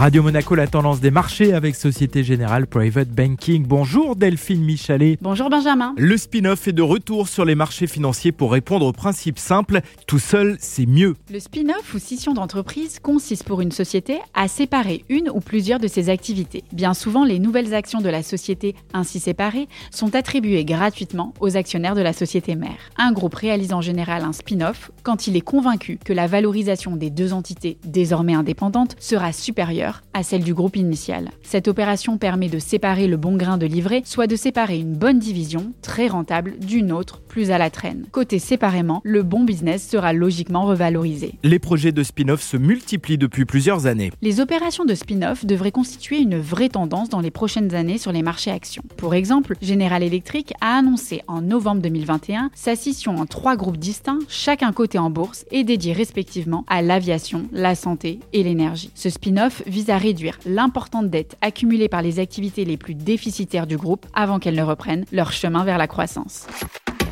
Radio Monaco, la tendance des marchés avec Société Générale Private Banking. Bonjour Delphine Michalet. Bonjour Benjamin. Le spin-off est de retour sur les marchés financiers pour répondre au principe simple tout seul, c'est mieux. Le spin-off ou scission d'entreprise consiste pour une société à séparer une ou plusieurs de ses activités. Bien souvent, les nouvelles actions de la société ainsi séparées sont attribuées gratuitement aux actionnaires de la société mère. Un groupe réalise en général un spin-off quand il est convaincu que la valorisation des deux entités désormais indépendantes sera supérieure à celle du groupe initial. Cette opération permet de séparer le bon grain de livret, soit de séparer une bonne division, très rentable, d'une autre, plus à la traîne. Côté séparément, le bon business sera logiquement revalorisé. Les projets de spin-off se multiplient depuis plusieurs années. Les opérations de spin-off devraient constituer une vraie tendance dans les prochaines années sur les marchés actions. Pour exemple, General Electric a annoncé en novembre 2021 sa scission en trois groupes distincts, chacun coté en bourse et dédié respectivement à l'aviation, la santé et l'énergie. Ce spin-off vise à réduire l'importante dette accumulée par les activités les plus déficitaires du groupe avant qu'elles ne reprennent leur chemin vers la croissance.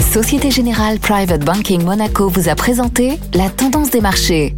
Société Générale Private Banking Monaco vous a présenté la tendance des marchés.